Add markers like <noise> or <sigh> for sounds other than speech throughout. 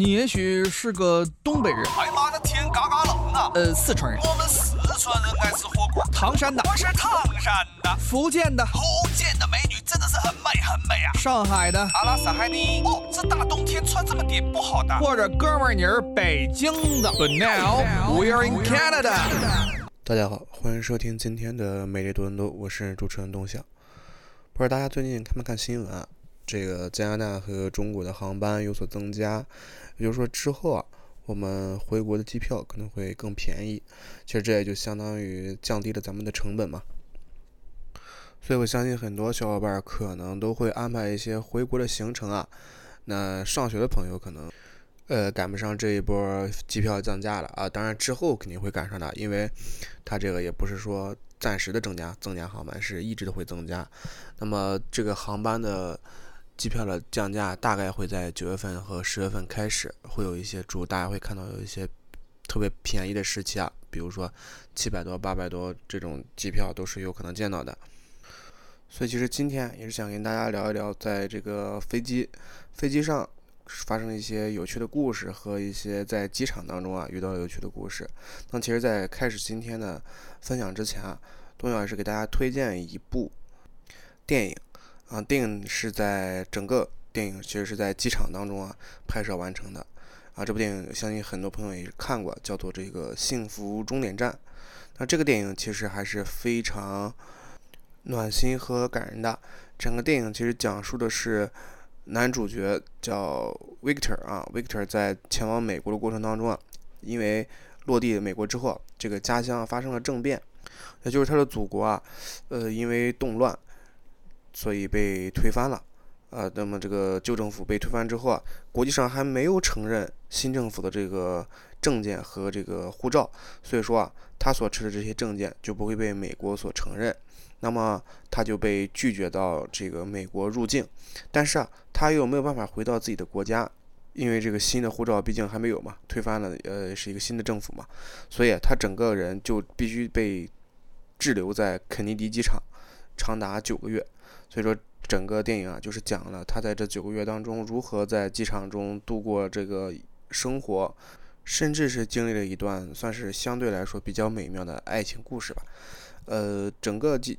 你也许是个东北人，哎妈的天嘎嘎冷啊！呃，四川人，我们四川人爱吃火锅。唐山的，我是唐山的，福建的，福建的美女真的是很美很美啊！上海的，阿拉斯海尼。哦，这大冬天穿这么点不好的。或者哥们儿你是北京的。But now we're in Canada。大家好，欢迎收听今天的美丽多伦多，我是主持人东晓。不知道大家最近看没看新闻啊？这个加拿大和中国的航班有所增加，也就是说之后啊，我们回国的机票可能会更便宜。其实这也就相当于降低了咱们的成本嘛。所以我相信很多小伙伴可能都会安排一些回国的行程啊。那上学的朋友可能呃赶不上这一波机票降价了啊，当然之后肯定会赶上的，因为它这个也不是说暂时的增加，增加航班是一直都会增加。那么这个航班的。机票的降价大概会在九月份和十月份开始，会有一些主，大家会看到有一些特别便宜的时期啊，比如说七百多、八百多这种机票都是有可能见到的。所以其实今天也是想跟大家聊一聊，在这个飞机飞机上发生一些有趣的故事和一些在机场当中啊遇到有趣的故事。那其实，在开始今天的分享之前啊，东阳也是给大家推荐一部电影。啊，电影是在整个电影其实是在机场当中啊拍摄完成的，啊，这部电影相信很多朋友也看过，叫做这个《幸福终点站》。那这个电影其实还是非常暖心和感人的。整个电影其实讲述的是男主角叫 Victor 啊，Victor 在前往美国的过程当中啊，因为落地美国之后，这个家乡发生了政变，也就是他的祖国啊，呃，因为动乱。所以被推翻了，呃，那么这个旧政府被推翻之后啊，国际上还没有承认新政府的这个证件和这个护照，所以说啊，他所持的这些证件就不会被美国所承认，那么他就被拒绝到这个美国入境，但是啊，他又没有办法回到自己的国家，因为这个新的护照毕竟还没有嘛，推翻了，呃，是一个新的政府嘛，所以他整个人就必须被滞留在肯尼迪机场，长达九个月。所以说，整个电影啊，就是讲了他在这九个月当中如何在机场中度过这个生活，甚至是经历了一段算是相对来说比较美妙的爱情故事吧。呃，整个机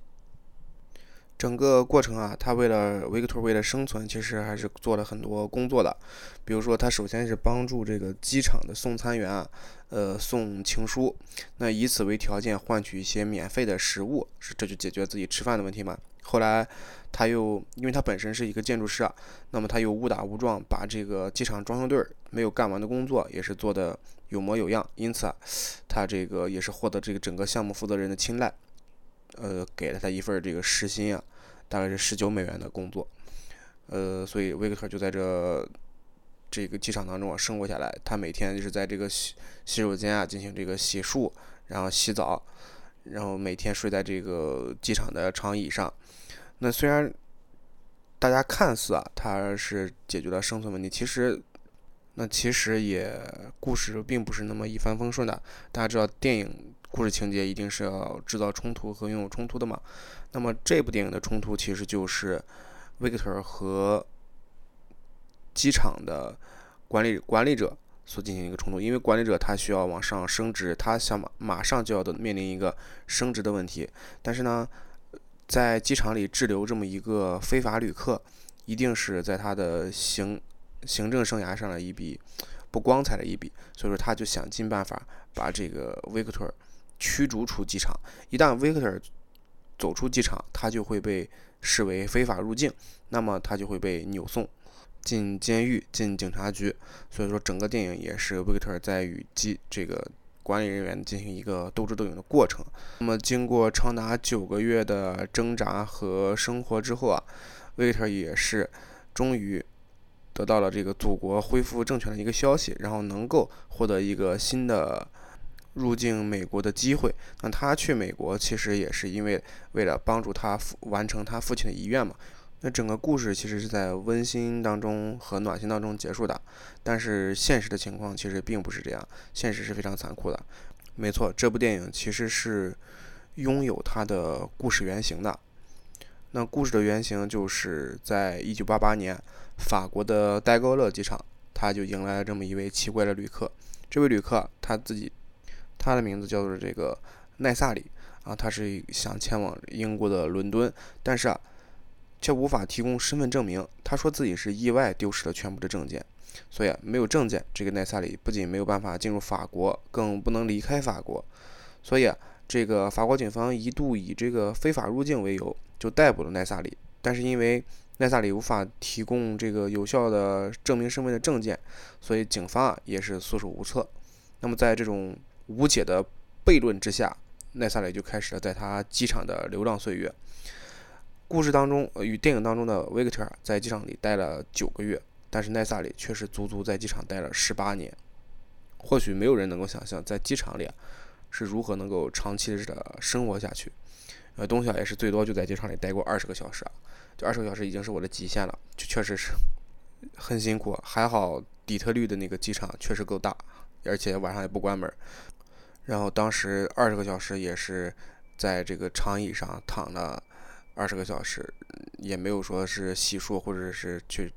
整个过程啊，他为了维克托为了生存，其实还是做了很多工作的。比如说，他首先是帮助这个机场的送餐员啊，呃，送情书，那以此为条件换取一些免费的食物，是这就解决自己吃饭的问题嘛。后来。他又，因为他本身是一个建筑师啊，那么他又误打误撞把这个机场装修队没有干完的工作也是做的有模有样，因此啊，他这个也是获得这个整个项目负责人的青睐，呃，给了他一份这个时薪啊，大概是十九美元的工作，呃，所以维克特就在这这个机场当中啊生活下来，他每天就是在这个洗洗手间啊进行这个洗漱，然后洗澡，然后每天睡在这个机场的长椅上。那虽然大家看似啊，他是解决了生存问题，其实那其实也故事并不是那么一帆风顺的。大家知道，电影故事情节一定是要制造冲突和拥有冲突的嘛。那么这部电影的冲突其实就是 Victor 和机场的管理管理者所进行一个冲突，因为管理者他需要往上升职，他想马马上就要的面临一个升职的问题，但是呢。在机场里滞留这么一个非法旅客，一定是在他的行行政生涯上的一笔不光彩的一笔，所以说他就想尽办法把这个维克托驱逐出机场。一旦维克特走出机场，他就会被视为非法入境，那么他就会被扭送进监狱、进警察局。所以说，整个电影也是维克特在与机这个。管理人员进行一个斗智斗勇的过程。那么，经过长达九个月的挣扎和生活之后啊，维克特也是终于得到了这个祖国恢复政权的一个消息，然后能够获得一个新的入境美国的机会。那他去美国其实也是因为为了帮助他父完成他父亲的遗愿嘛。那整个故事其实是在温馨当中和暖心当中结束的，但是现实的情况其实并不是这样，现实是非常残酷的。没错，这部电影其实是拥有它的故事原型的。那故事的原型就是在一九八八年，法国的戴高乐机场他就迎来了这么一位奇怪的旅客。这位旅客他自己，他的名字叫做这个奈萨里啊，他是想前往英国的伦敦，但是啊，却无法提供身份证明。他说自己是意外丢失了全部的证件，所以啊没有证件，这个奈萨里不仅没有办法进入法国，更不能离开法国。所以啊，这个法国警方一度以这个非法入境为由，就逮捕了奈萨里。但是因为奈萨里无法提供这个有效的证明身份的证件，所以警方啊也是束手无策。那么在这种无解的悖论之下，奈萨里就开始了在他机场的流浪岁月。故事当中与电影当中的维克特在机场里待了九个月，但是奈萨里却是足足在机场待了十八年。或许没有人能够想象在机场里。是如何能够长期的生活下去？呃，东晓也是最多就在机场里待过二十个小时啊，就二十个小时已经是我的极限了，就确实是很辛苦。还好底特律的那个机场确实够大，而且晚上也不关门。然后当时二十个小时也是在这个长椅上躺了二十个小时，也没有说是洗漱或者是去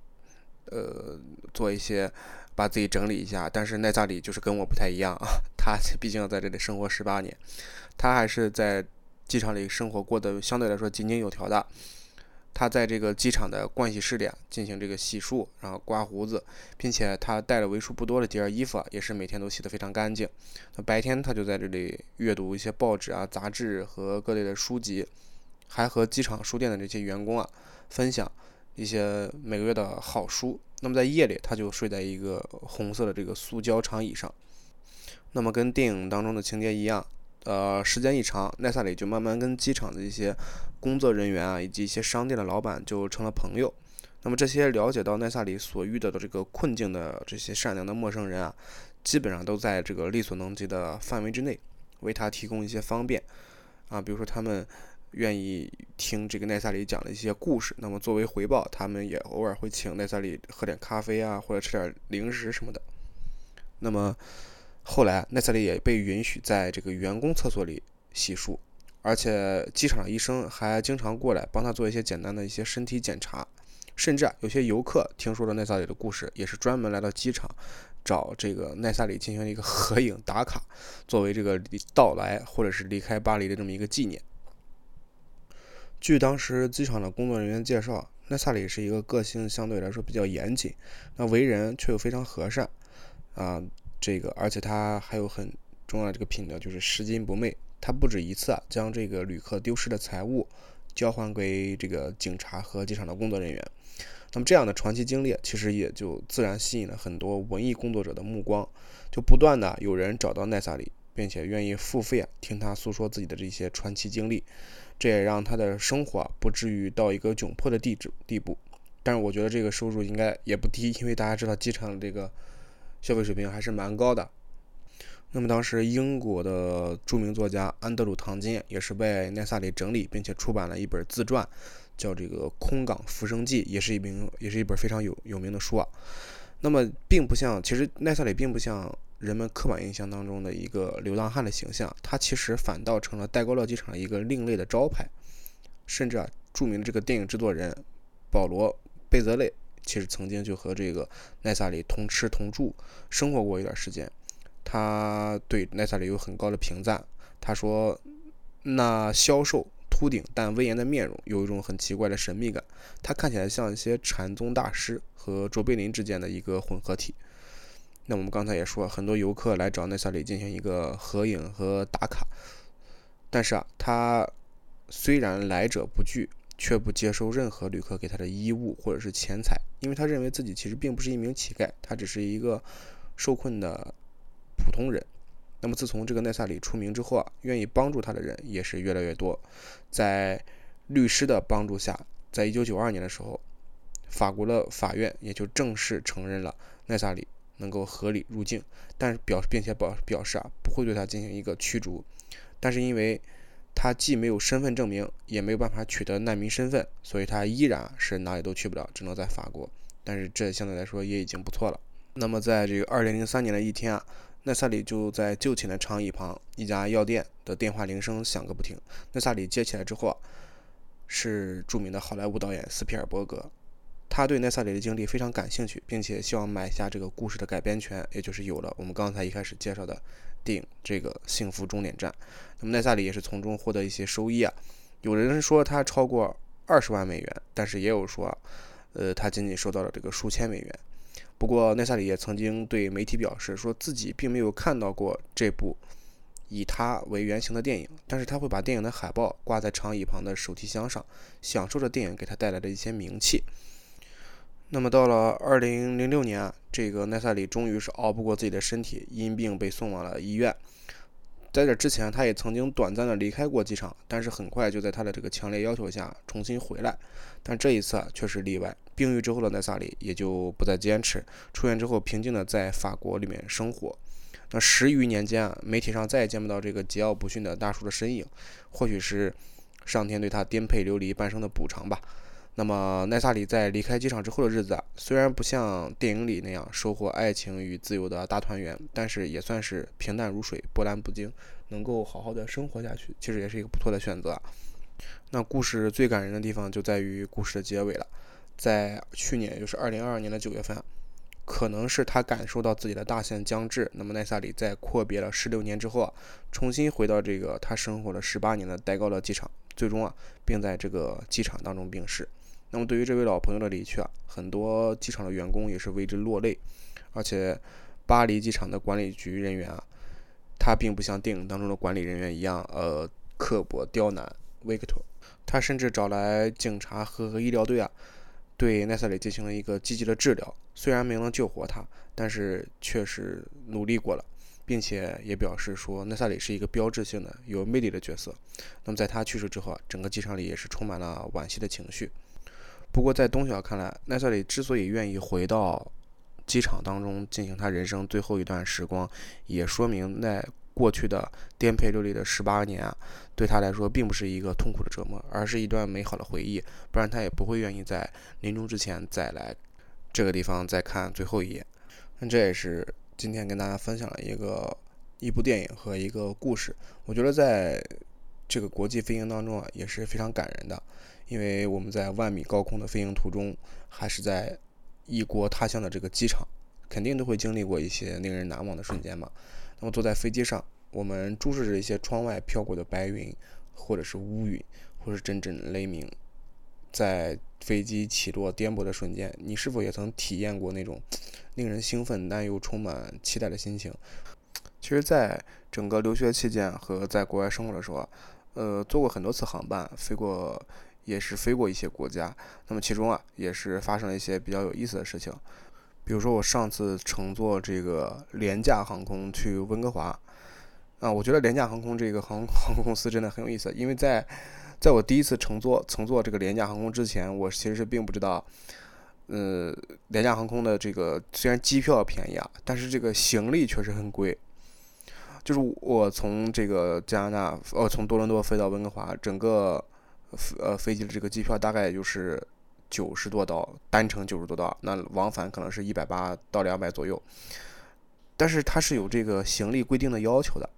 呃做一些。把自己整理一下，但是奈萨里就是跟我不太一样啊，<laughs> 他毕竟在这里生活十八年，他还是在机场里生活过得相对来说井井有条的。他在这个机场的盥洗室里啊进行这个洗漱，然后刮胡子，并且他带了为数不多的几件衣服啊，也是每天都洗得非常干净。那白天他就在这里阅读一些报纸啊、杂志和各类的书籍，还和机场书店的这些员工啊分享一些每个月的好书。那么在夜里，他就睡在一个红色的这个塑胶长椅上。那么跟电影当中的情节一样，呃，时间一长，奈萨里就慢慢跟机场的一些工作人员啊，以及一些商店的老板就成了朋友。那么这些了解到奈萨里所遇到的这个困境的这些善良的陌生人啊，基本上都在这个力所能及的范围之内，为他提供一些方便啊，比如说他们。愿意听这个奈萨里讲的一些故事，那么作为回报，他们也偶尔会请奈萨里喝点咖啡啊，或者吃点零食什么的。那么后来，奈萨里也被允许在这个员工厕所里洗漱，而且机场的医生还经常过来帮他做一些简单的一些身体检查。甚至啊，有些游客听说了奈萨里的故事，也是专门来到机场找这个奈萨里进行一个合影打卡，作为这个到来或者是离开巴黎的这么一个纪念。据当时机场的工作人员介绍，奈萨里是一个个性相对来说比较严谨，那为人却又非常和善，啊，这个而且他还有很重要的这个品德，就是拾金不昧。他不止一次啊将这个旅客丢失的财物交还给这个警察和机场的工作人员。那么这样的传奇经历，其实也就自然吸引了很多文艺工作者的目光，就不断的有人找到奈萨里，并且愿意付费啊听他诉说自己的这些传奇经历。这也让他的生活不至于到一个窘迫的地址地步，但是我觉得这个收入应该也不低，因为大家知道机场的这个消费水平还是蛮高的。那么当时英国的著名作家安德鲁·唐金也是被奈萨里整理并且出版了一本自传，叫这个《空港浮生记》，也是一名也是一本非常有有名的书啊。那么并不像，其实奈萨里并不像。人们刻板印象当中的一个流浪汉的形象，他其实反倒成了戴高乐机场一个另类的招牌。甚至啊，著名的这个电影制作人保罗·贝泽勒，其实曾经就和这个奈萨里同吃同住，生活过一段时间。他对奈萨里有很高的评价。他说：“那消瘦、秃顶但威严的面容，有一种很奇怪的神秘感。他看起来像一些禅宗大师和卓别林之间的一个混合体。”那我们刚才也说，很多游客来找奈萨里进行一个合影和打卡，但是啊，他虽然来者不拒，却不接受任何旅客给他的衣物或者是钱财，因为他认为自己其实并不是一名乞丐，他只是一个受困的普通人。那么自从这个奈萨里出名之后啊，愿意帮助他的人也是越来越多。在律师的帮助下，在一九九二年的时候，法国的法院也就正式承认了奈萨里。能够合理入境，但是表并且表表示啊不会对他进行一个驱逐，但是因为他既没有身份证明，也没有办法取得难民身份，所以他依然是哪里都去不了，只能在法国。但是这相对来说也已经不错了。那么在这个二零零三年的一天啊，奈萨里就在就寝的长椅旁，一家药店的电话铃声响个不停。奈萨里接起来之后啊，是著名的好莱坞导演斯皮尔伯格。他对奈萨里的经历非常感兴趣，并且希望买下这个故事的改编权，也就是有了我们刚才一开始介绍的电影这个《幸福终点站》。那么奈萨里也是从中获得一些收益啊，有人说他超过二十万美元，但是也有说，呃，他仅仅收到了这个数千美元。不过奈萨里也曾经对媒体表示，说自己并没有看到过这部以他为原型的电影，但是他会把电影的海报挂在长椅旁的手提箱上，享受着电影给他带来的一些名气。那么到了二零零六年啊，这个奈萨里终于是熬不过自己的身体，因病被送往了医院。在这之前，他也曾经短暂的离开过机场，但是很快就在他的这个强烈要求下重新回来。但这一次啊，却是例外。病愈之后的奈萨里也就不再坚持，出院之后平静的在法国里面生活。那十余年间啊，媒体上再也见不到这个桀骜不驯的大叔的身影，或许是上天对他颠沛流离半生的补偿吧。那么奈萨里在离开机场之后的日子啊，虽然不像电影里那样收获爱情与自由的大团圆，但是也算是平淡如水、波澜不惊，能够好好的生活下去，其实也是一个不错的选择。那故事最感人的地方就在于故事的结尾了，在去年，就是二零二二年的九月份，可能是他感受到自己的大限将至，那么奈萨里在阔别了十六年之后啊，重新回到这个他生活了十八年的戴高乐机场，最终啊，并在这个机场当中病逝。那么对于这位老朋友的离去啊，很多机场的员工也是为之落泪，而且巴黎机场的管理局人员啊，他并不像电影当中的管理人员一样，呃，刻薄刁难维克托，他甚至找来警察和医疗队啊，对奈萨里进行了一个积极的治疗，虽然没能救活他，但是确实努力过了，并且也表示说奈萨里是一个标志性的有魅力的角色。那么在他去世之后啊，整个机场里也是充满了惋惜的情绪。不过，在东晓看来，奈瑟里之所以愿意回到机场当中进行他人生最后一段时光，也说明在过去的颠沛流离的十八年啊，对他来说并不是一个痛苦的折磨，而是一段美好的回忆。不然他也不会愿意在临终之前再来这个地方再看最后一眼。那这也是今天跟大家分享了一个一部电影和一个故事。我觉得在这个国际飞行当中啊，也是非常感人的。因为我们在万米高空的飞行途中，还是在异国他乡的这个机场，肯定都会经历过一些令人难忘的瞬间嘛。那么坐在飞机上，我们注视着一些窗外飘过的白云，或者是乌云，或者是阵阵雷鸣，在飞机起落颠簸的瞬间，你是否也曾体验过那种令人兴奋但又充满期待的心情？其实，在整个留学期间和在国外生活的时候，呃，坐过很多次航班，飞过。也是飞过一些国家，那么其中啊也是发生了一些比较有意思的事情，比如说我上次乘坐这个廉价航空去温哥华，啊，我觉得廉价航空这个航 <laughs> 航空公司真的很有意思，因为在在我第一次乘坐乘坐这个廉价航空之前，我其实并不知道，呃，廉价航空的这个虽然机票便宜啊，但是这个行李确实很贵，就是我从这个加拿大，呃，从多伦多飞到温哥华，整个。呃，飞机的这个机票大概就是九十多刀，单程九十多刀，那往返可能是一百八到两百左右。但是它是有这个行李规定的要求的，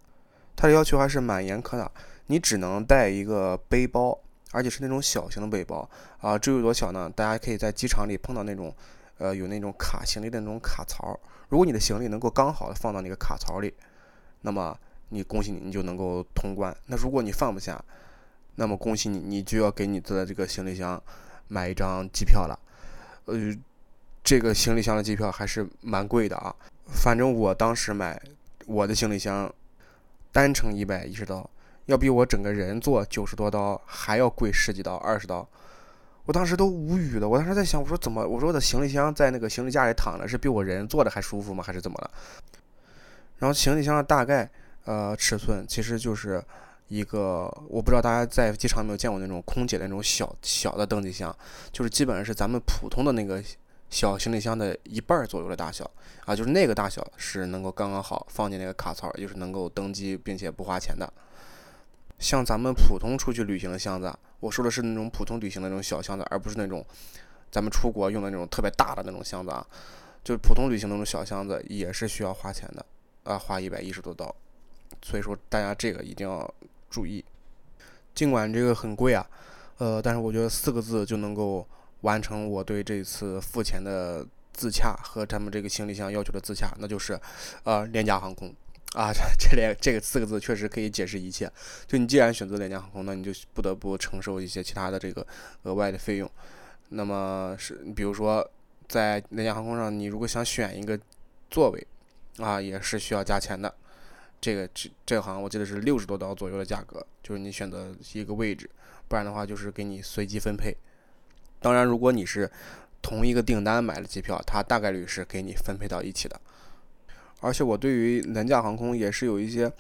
它的要求还是蛮严苛的。你只能带一个背包，而且是那种小型的背包啊。这有多小呢？大家可以在机场里碰到那种，呃，有那种卡行李的那种卡槽。如果你的行李能够刚好的放到那个卡槽里，那么你恭喜你，你就能够通关。那如果你放不下，那么恭喜你，你就要给你的这个行李箱买一张机票了。呃，这个行李箱的机票还是蛮贵的啊。反正我当时买我的行李箱单程一百一十刀，要比我整个人坐九十多刀还要贵十几刀、二十刀。我当时都无语了。我当时在想，我说怎么？我说我的行李箱在那个行李架里躺着，是比我人坐的还舒服吗？还是怎么了？然后行李箱的大概呃尺寸其实就是。一个我不知道大家在机场有没有见过那种空姐的那种小小的登机箱，就是基本上是咱们普通的那个小行李箱的一半左右的大小啊，就是那个大小是能够刚刚好放进那个卡槽，就是能够登机并且不花钱的。像咱们普通出去旅行的箱子，我说的是那种普通旅行的那种小箱子，而不是那种咱们出国用的那种特别大的那种箱子啊，就是普通旅行那种小箱子也是需要花钱的啊，花一百一十多刀。所以说大家这个一定要。注意，尽管这个很贵啊，呃，但是我觉得四个字就能够完成我对这次付钱的自洽和他们这个行李箱要求的自洽，那就是呃廉价航空啊，<laughs> 这连这个四个字确实可以解释一切。就你既然选择廉价航空，那你就不得不承受一些其他的这个额外的费用。那么是比如说在廉价航空上，你如果想选一个座位啊，也是需要加钱的。这个这这行我记得是六十多刀左右的价格，就是你选择一个位置，不然的话就是给你随机分配。当然，如果你是同一个订单买了机票，它大概率是给你分配到一起的。而且我对于廉价航空也是有一些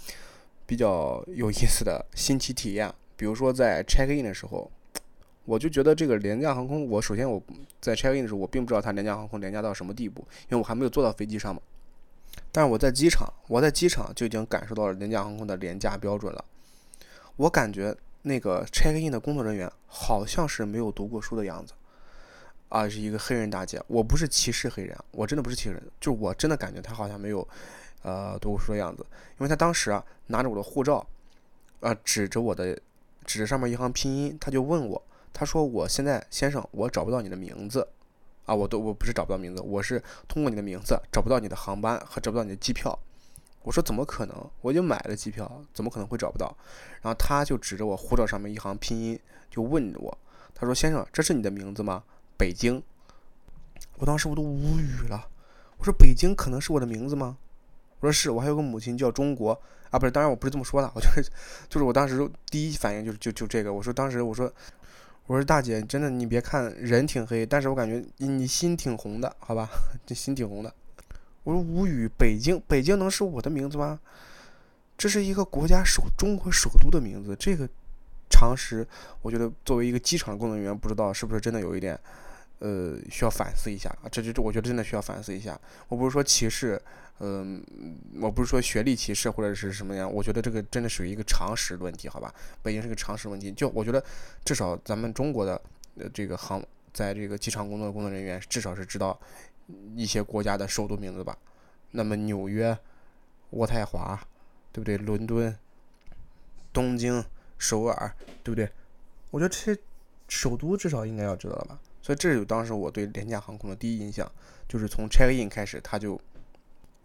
比较有意思的新奇体验，比如说在 check in 的时候，我就觉得这个廉价航空，我首先我在 check in 的时候，我并不知道它廉价航空廉价到什么地步，因为我还没有坐到飞机上嘛。但是我在机场，我在机场就已经感受到了廉价航空的廉价标准了。我感觉那个 check in 的工作人员好像是没有读过书的样子，啊，是一个黑人大姐。我不是歧视黑人，我真的不是歧视人，就我真的感觉她好像没有，呃，读过书的样子。因为她当时啊拿着我的护照，啊，指着我的，指着上面一行拼音，他就问我，他说：“我现在先生，我找不到你的名字。”啊，我都我不是找不到名字，我是通过你的名字找不到你的航班和找不到你的机票。我说怎么可能？我已经买了机票，怎么可能会找不到？然后他就指着我护照上面一行拼音，就问我，他说：“先生，这是你的名字吗？北京。”我当时我都无语了，我说：“北京可能是我的名字吗？”我说：“是，我还有个母亲叫中国啊，不是，当然我不是这么说的，我就是就是我当时第一反应就是就就这个，我说当时我说。我说大姐，真的，你别看人挺黑，但是我感觉你心挺红的，好吧？<laughs> 这心挺红的。我说无语，北京，北京能是我的名字吗？这是一个国家首，中国首都的名字，这个常识，我觉得作为一个机场工作人员，不知道是不是真的有一点，呃，需要反思一下啊。这就这，我觉得真的需要反思一下。我不是说歧视。嗯，我不是说学历歧视或者是什么样，我觉得这个真的属于一个常识的问题，好吧？北京是个常识问题，就我觉得至少咱们中国的呃这个航在这个机场工作的工作人员至少是知道一些国家的首都名字吧？那么纽约、渥太华，对不对？伦敦、东京、首尔，对不对？我觉得这些首都至少应该要知道了吧？所以这就当时我对廉价航空的第一印象，就是从 check in 开始，他就。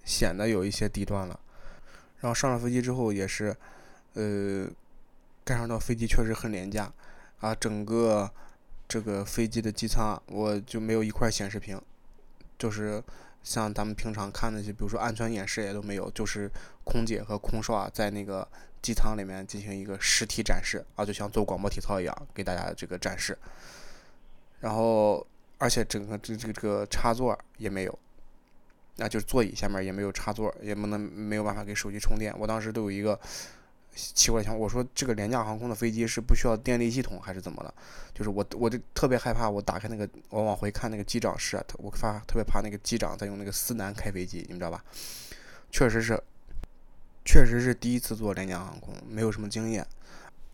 显得有一些低端了，然后上了飞机之后也是，呃，感受到飞机确实很廉价啊，整个这个飞机的机舱我就没有一块显示屏，就是像咱们平常看那些，比如说安全演示也都没有，就是空姐和空少啊在那个机舱里面进行一个实体展示啊，就像做广播体操一样给大家这个展示，然后而且整个这这个这个插座也没有。那就是座椅下面也没有插座，也不能没有办法给手机充电。我当时都有一个奇怪想，我说这个廉价航空的飞机是不需要电力系统还是怎么了？就是我我就特别害怕，我打开那个我往回看那个机长室，我发特别怕那个机长在用那个思南开飞机，你们知道吧？确实是，确实是第一次坐廉价航空，没有什么经验。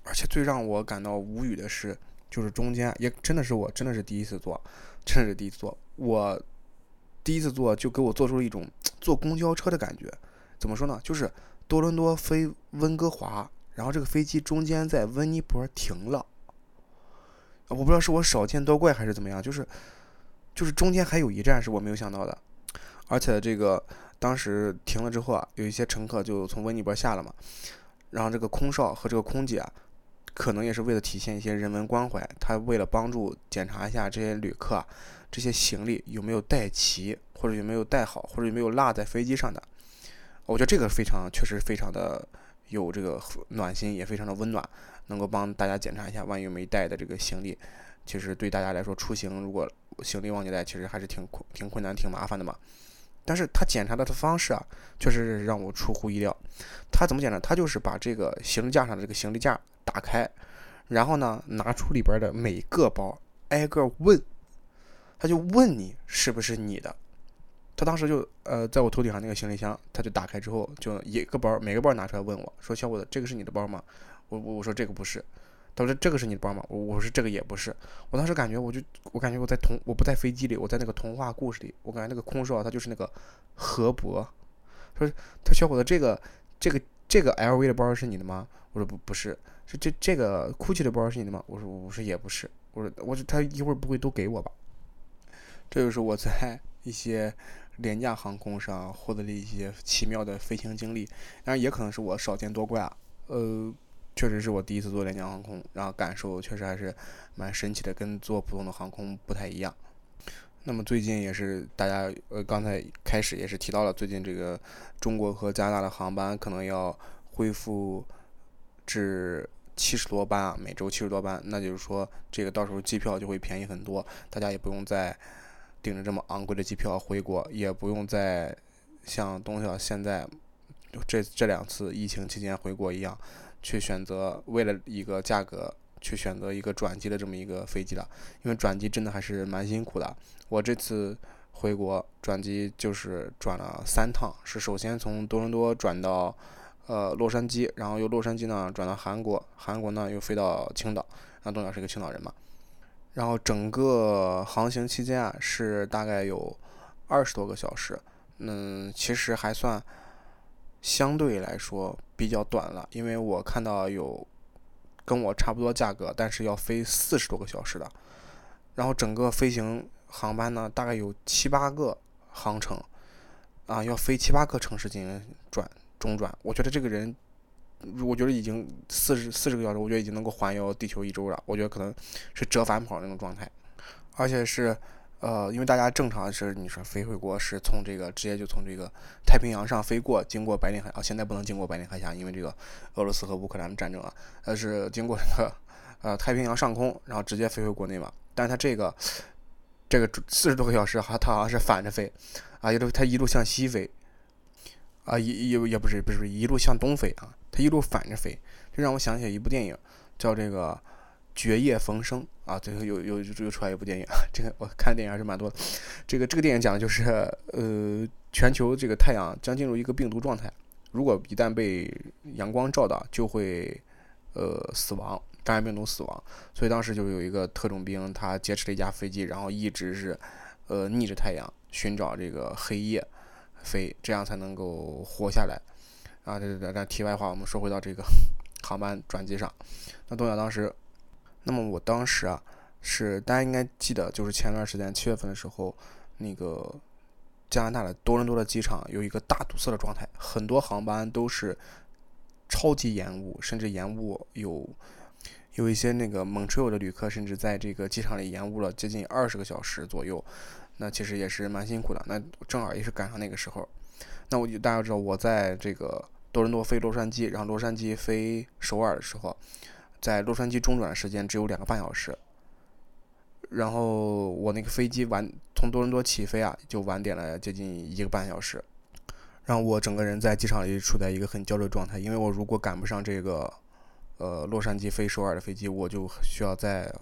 而且最让我感到无语的是，就是中间也真的是我真的是第一次坐，真的是第一次坐我。第一次坐就给我做出了一种坐公交车的感觉，怎么说呢？就是多伦多飞温哥华，然后这个飞机中间在温尼伯停了，我不知道是我少见多怪还是怎么样，就是就是中间还有一站是我没有想到的，而且这个当时停了之后啊，有一些乘客就从温尼伯下了嘛，然后这个空少和这个空姐，可能也是为了体现一些人文关怀，他为了帮助检查一下这些旅客。这些行李有没有带齐，或者有没有带好，或者有没有落在飞机上的？我觉得这个非常，确实非常的有这个暖心，也非常的温暖，能够帮大家检查一下，万一没带的这个行李，其实对大家来说出行，如果行李忘记带，其实还是挺困、挺困难、挺麻烦的嘛。但是他检查的方式啊，确实让我出乎意料。他怎么检查？他就是把这个行李架上的这个行李架打开，然后呢，拿出里边的每个包，挨个问。他就问你是不是你的，他当时就呃在我头顶上那个行李箱，他就打开之后就一个包每个包拿出来问我说小伙子这个是你的包吗？我我我说这个不是，他说这个是你的包吗？我我说这个也不是。我当时感觉我就我感觉我在童我不在飞机里，我在那个童话故事里，我感觉那个空少他就是那个河伯，说他小伙子这个这个这个 LV 的包是你的吗？我说不不是，是这这个 GUCCI 的包是你的吗？我说我说也不是。我说我说他一会儿不会都给我吧？这就是我在 <laughs> 一些廉价航空上获得了一些奇妙的飞行经历，当然也可能是我少见多怪啊。呃，确实是我第一次坐廉价航空，然后感受确实还是蛮神奇的，跟坐普通的航空不太一样。那么最近也是大家呃刚才开始也是提到了，最近这个中国和加拿大的航班可能要恢复至七十多班啊，每周七十多班，那就是说这个到时候机票就会便宜很多，大家也不用再订着这么昂贵的机票回国，也不用再像东晓现在这这两次疫情期间回国一样，去选择为了一个价格。去选择一个转机的这么一个飞机了，因为转机真的还是蛮辛苦的。我这次回国转机就是转了三趟，是首先从多伦多转到呃洛杉矶，然后由洛杉矶呢转到韩国，韩国呢又飞到青岛。然后东晓是一个青岛人嘛，然后整个航行期间啊是大概有二十多个小时，嗯，其实还算相对来说比较短了，因为我看到有。跟我差不多价格，但是要飞四十多个小时的，然后整个飞行航班呢，大概有七八个航程，啊，要飞七八个城市进行转中转。我觉得这个人，我觉得已经四十四十个小时，我觉得已经能够环游地球一周了。我觉得可能是折返跑那种状态，而且是。呃，因为大家正常是你说飞回国是从这个直接就从这个太平洋上飞过，经过白令海啊，现在不能经过白令海峡，因为这个俄罗斯和乌克兰的战争啊，它是经过这个呃太平洋上空，然后直接飞回国内嘛。但是他这个这个四十多个小时，哈，他好像是反着飞啊，一路他一路向西飞啊，也也也不是不是一路向东飞啊，它一路反着飞，这让我想起一部电影，叫这个。绝夜逢生啊，最后又又又出来一部电影，这个我看电影还是蛮多的。这个这个电影讲的就是，呃，全球这个太阳将进入一个病毒状态，如果一旦被阳光照到，就会呃死亡，感染病毒死亡。所以当时就有一个特种兵，他劫持了一架飞机，然后一直是呃逆着太阳寻找这个黑夜飞，这样才能够活下来。啊，这这这题外话，我们说回到这个 <laughs> 航班转机上，那东晓当时。那么我当时啊，是大家应该记得，就是前段时间七月份的时候，那个加拿大的多伦多的机场有一个大堵塞的状态，很多航班都是超级延误，甚至延误有有一些那个蒙特利的旅客，甚至在这个机场里延误了接近二十个小时左右，那其实也是蛮辛苦的。那正好也是赶上那个时候，那我就大家知道，我在这个多伦多飞洛杉矶，然后洛杉矶飞首尔的时候。在洛杉矶中转的时间只有两个半小时，然后我那个飞机晚从多伦多起飞啊，就晚点了接近一个半小时，让我整个人在机场里处在一个很焦虑状态，因为我如果赶不上这个呃洛杉矶飞首尔的飞机，我就需要再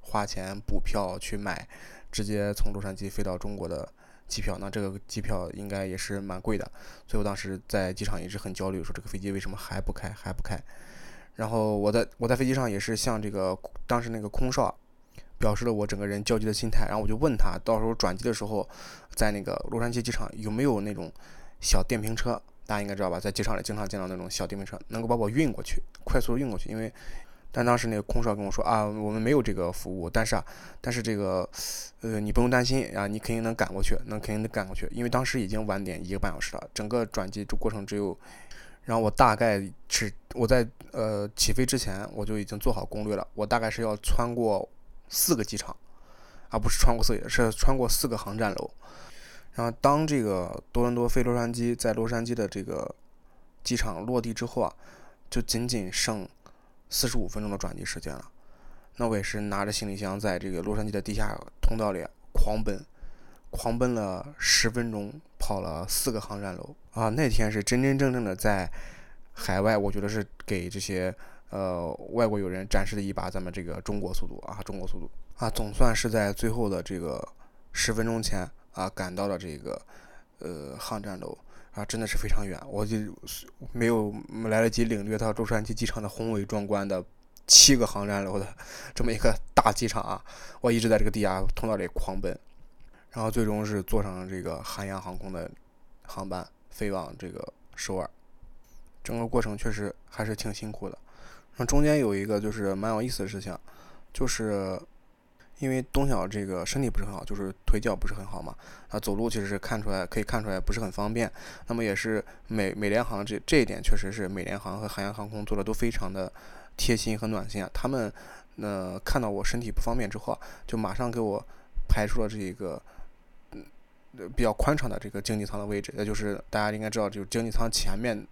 花钱补票去买直接从洛杉矶飞到中国的机票，那这个机票应该也是蛮贵的，所以我当时在机场一直很焦虑，说这个飞机为什么还不开还不开。然后我在我在飞机上也是向这个当时那个空少表示了我整个人焦急的心态，然后我就问他，到时候转机的时候，在那个洛杉矶机场有没有那种小电瓶车？大家应该知道吧，在机场里经常见到那种小电瓶车，能够把我运过去，快速运过去。因为，但当时那个空少跟我说啊，我们没有这个服务，但是啊，但是这个，呃，你不用担心啊，你肯定能赶过去，能肯定能赶过去，因为当时已经晚点一个半小时了，整个转机这过程只有。然后我大概是我在呃起飞之前我就已经做好攻略了，我大概是要穿过四个机场，而不是穿过四个，是穿过四个航站楼。然后当这个多伦多飞洛杉矶在洛杉矶的这个机场落地之后啊，就仅仅剩四十五分钟的转机时间了。那我也是拿着行李箱在这个洛杉矶的地下通道里狂奔。狂奔了十分钟，跑了四个航站楼啊！那天是真真正正的在海外，我觉得是给这些呃外国友人展示了一把咱们这个中国速度啊，中国速度啊！总算是在最后的这个十分钟前啊赶到了这个呃航站楼啊，真的是非常远，我就没有来得及领略到洛杉矶机场的宏伟壮观的七个航站楼的这么一个大机场啊！我一直在这个地下通道里狂奔。然后最终是坐上这个韩阳航空的航班飞往这个首尔，整个过程确实还是挺辛苦的。那中间有一个就是蛮有意思的事情，就是因为东晓这个身体不是很好，就是腿脚不是很好嘛，啊，走路其实是看出来可以看出来不是很方便。那么也是美美联航这这一点确实是美联航和海洋航空做的都非常的贴心和暖心啊。他们呃看到我身体不方便之后，就马上给我排出了这一个嗯比较宽敞的这个经济舱的位置，也就是大家应该知道，就是经济舱前面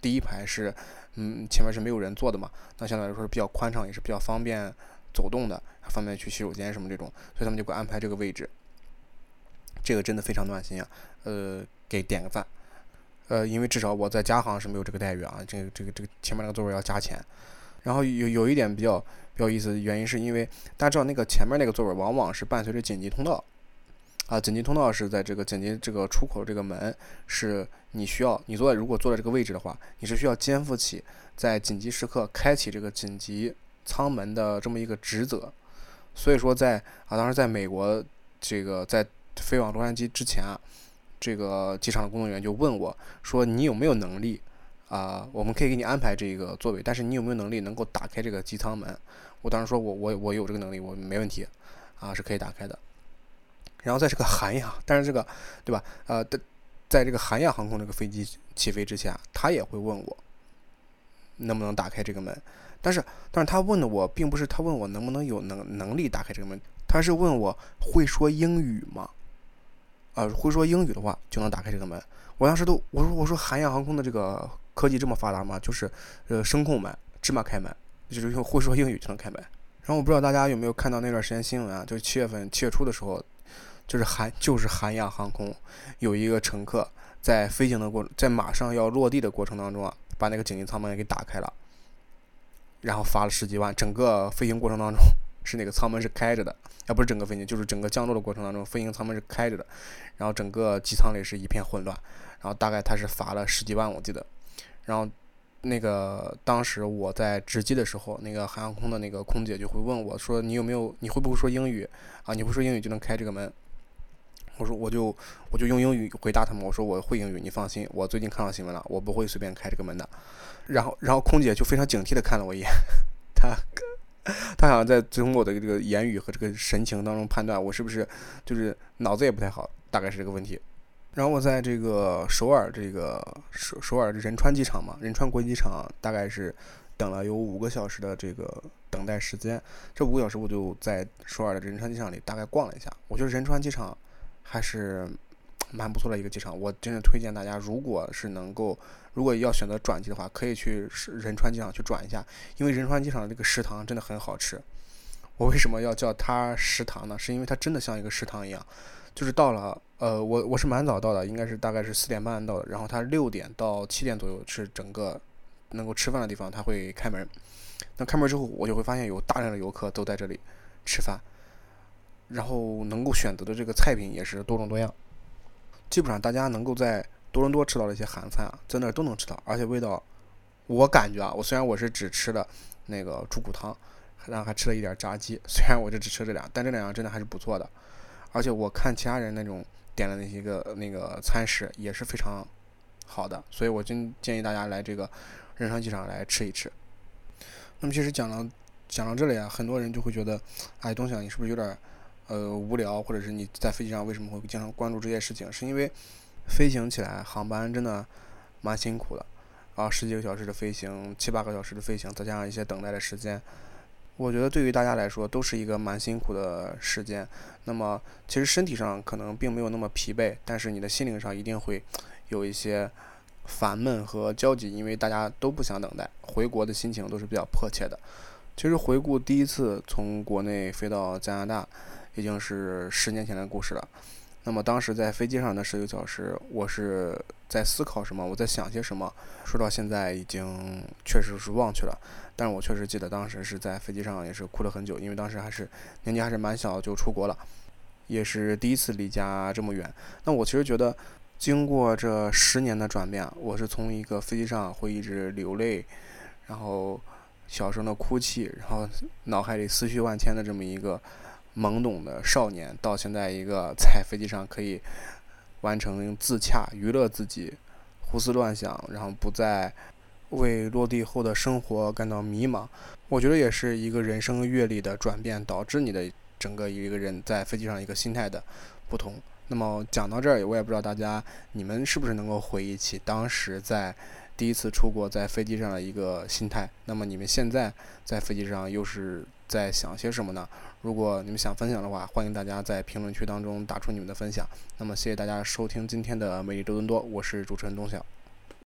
第一排是嗯前面是没有人坐的嘛，那相对来说是比较宽敞，也是比较方便。走动的，方便去洗手间什么这种，所以他们就给安排这个位置。这个真的非常暖心啊，呃，给点个赞。呃，因为至少我在家航是没有这个待遇啊，这个这个这个前面那个座位要加钱。然后有有一点比较比较意思的原因是因为大家知道那个前面那个座位往往是伴随着紧急通道啊，紧急通道是在这个紧急这个出口这个门是你需要你坐在如果坐在这个位置的话，你是需要肩负起在紧急时刻开启这个紧急。舱门的这么一个职责，所以说在啊，当时在美国这个在飞往洛杉矶之前啊，这个机场的工作人员就问我说：“你有没有能力啊？我们可以给你安排这个座位，但是你有没有能力能够打开这个机舱门？”我当时说：“我我我有这个能力，我没问题啊，是可以打开的。”然后在这个韩亚，但是这个对吧？呃，在在这个韩亚航空这个飞机起飞之前，他也会问我能不能打开这个门。但是，但是他问的我并不是他问我能不能有能能力打开这个门，他是问我会说英语吗？啊，会说英语的话就能打开这个门。我当时都我说我说韩亚航空的这个科技这么发达吗？就是呃声控门，芝麻开门，就是用会说英语就能开门。然后我不知道大家有没有看到那段时间新闻啊？就是七月份七月初的时候，就是韩就是韩亚航空有一个乘客在飞行的过在马上要落地的过程当中啊，把那个紧急舱门给打开了。然后罚了十几万，整个飞行过程当中是那个舱门是开着的，啊不是整个飞行，就是整个降落的过程当中，飞行舱门是开着的，然后整个机舱里是一片混乱，然后大概他是罚了十几万我记得，然后那个当时我在值机的时候，那个韩航空的那个空姐就会问我说你有没有你会不会说英语啊？你会说英语就能开这个门？我说我就我就用英语回答他们，我说我会英语，你放心，我最近看到新闻了，我不会随便开这个门的。然后，然后空姐就非常警惕的看了我一眼，<laughs> 她，她好像在从我的这个言语和这个神情当中判断我是不是就是脑子也不太好，大概是这个问题。然后我在这个首尔这个首首尔仁川机场嘛，仁川国际机场大概是等了有五个小时的这个等待时间。这五个小时我就在首尔的仁川机场里大概逛了一下，我觉得仁川机场还是蛮不错的一个机场，我真的推荐大家，如果是能够。如果要选择转机的话，可以去仁川机场去转一下，因为仁川机场的这个食堂真的很好吃。我为什么要叫它食堂呢？是因为它真的像一个食堂一样，就是到了，呃，我我是蛮早到的，应该是大概是四点半到的，然后它六点到七点左右是整个能够吃饭的地方，它会开门。那开门之后，我就会发现有大量的游客都在这里吃饭，然后能够选择的这个菜品也是多种多样，基本上大家能够在。多伦多吃到的一些韩餐啊，在那儿都能吃到，而且味道，我感觉啊，我虽然我是只吃了那个猪骨汤，然后还吃了一点炸鸡，虽然我就只吃这两，但这两样真的还是不错的。而且我看其他人那种点的那些个那个餐食也是非常好的，所以我真建议大家来这个仁川机场来吃一吃。那么其实讲到讲到这里啊，很多人就会觉得，哎，东想你是不是有点呃无聊，或者是你在飞机上为什么会经常关注这些事情？是因为。飞行起来，航班真的蛮辛苦的，啊，十几个小时的飞行，七八个小时的飞行，再加上一些等待的时间，我觉得对于大家来说都是一个蛮辛苦的时间。那么，其实身体上可能并没有那么疲惫，但是你的心灵上一定会有一些烦闷和焦急，因为大家都不想等待，回国的心情都是比较迫切的。其实回顾第一次从国内飞到加拿大，已经是十年前的故事了。那么当时在飞机上的十个小时，我是在思考什么？我在想些什么？说到现在已经确实是忘去了，但是我确实记得当时是在飞机上也是哭了很久，因为当时还是年纪还是蛮小就出国了，也是第一次离家这么远。那我其实觉得，经过这十年的转变，我是从一个飞机上会一直流泪，然后小声的哭泣，然后脑海里思绪万千的这么一个。懵懂的少年，到现在一个在飞机上可以完成自洽、娱乐自己、胡思乱想，然后不再为落地后的生活感到迷茫。我觉得也是一个人生阅历的转变导致你的整个一个人在飞机上一个心态的不同。那么讲到这儿，我也不知道大家你们是不是能够回忆起当时在第一次出国在飞机上的一个心态。那么你们现在在飞机上又是在想些什么呢？如果你们想分享的话，欢迎大家在评论区当中打出你们的分享。那么谢谢大家收听今天的美丽周敦多，我是主持人东晓。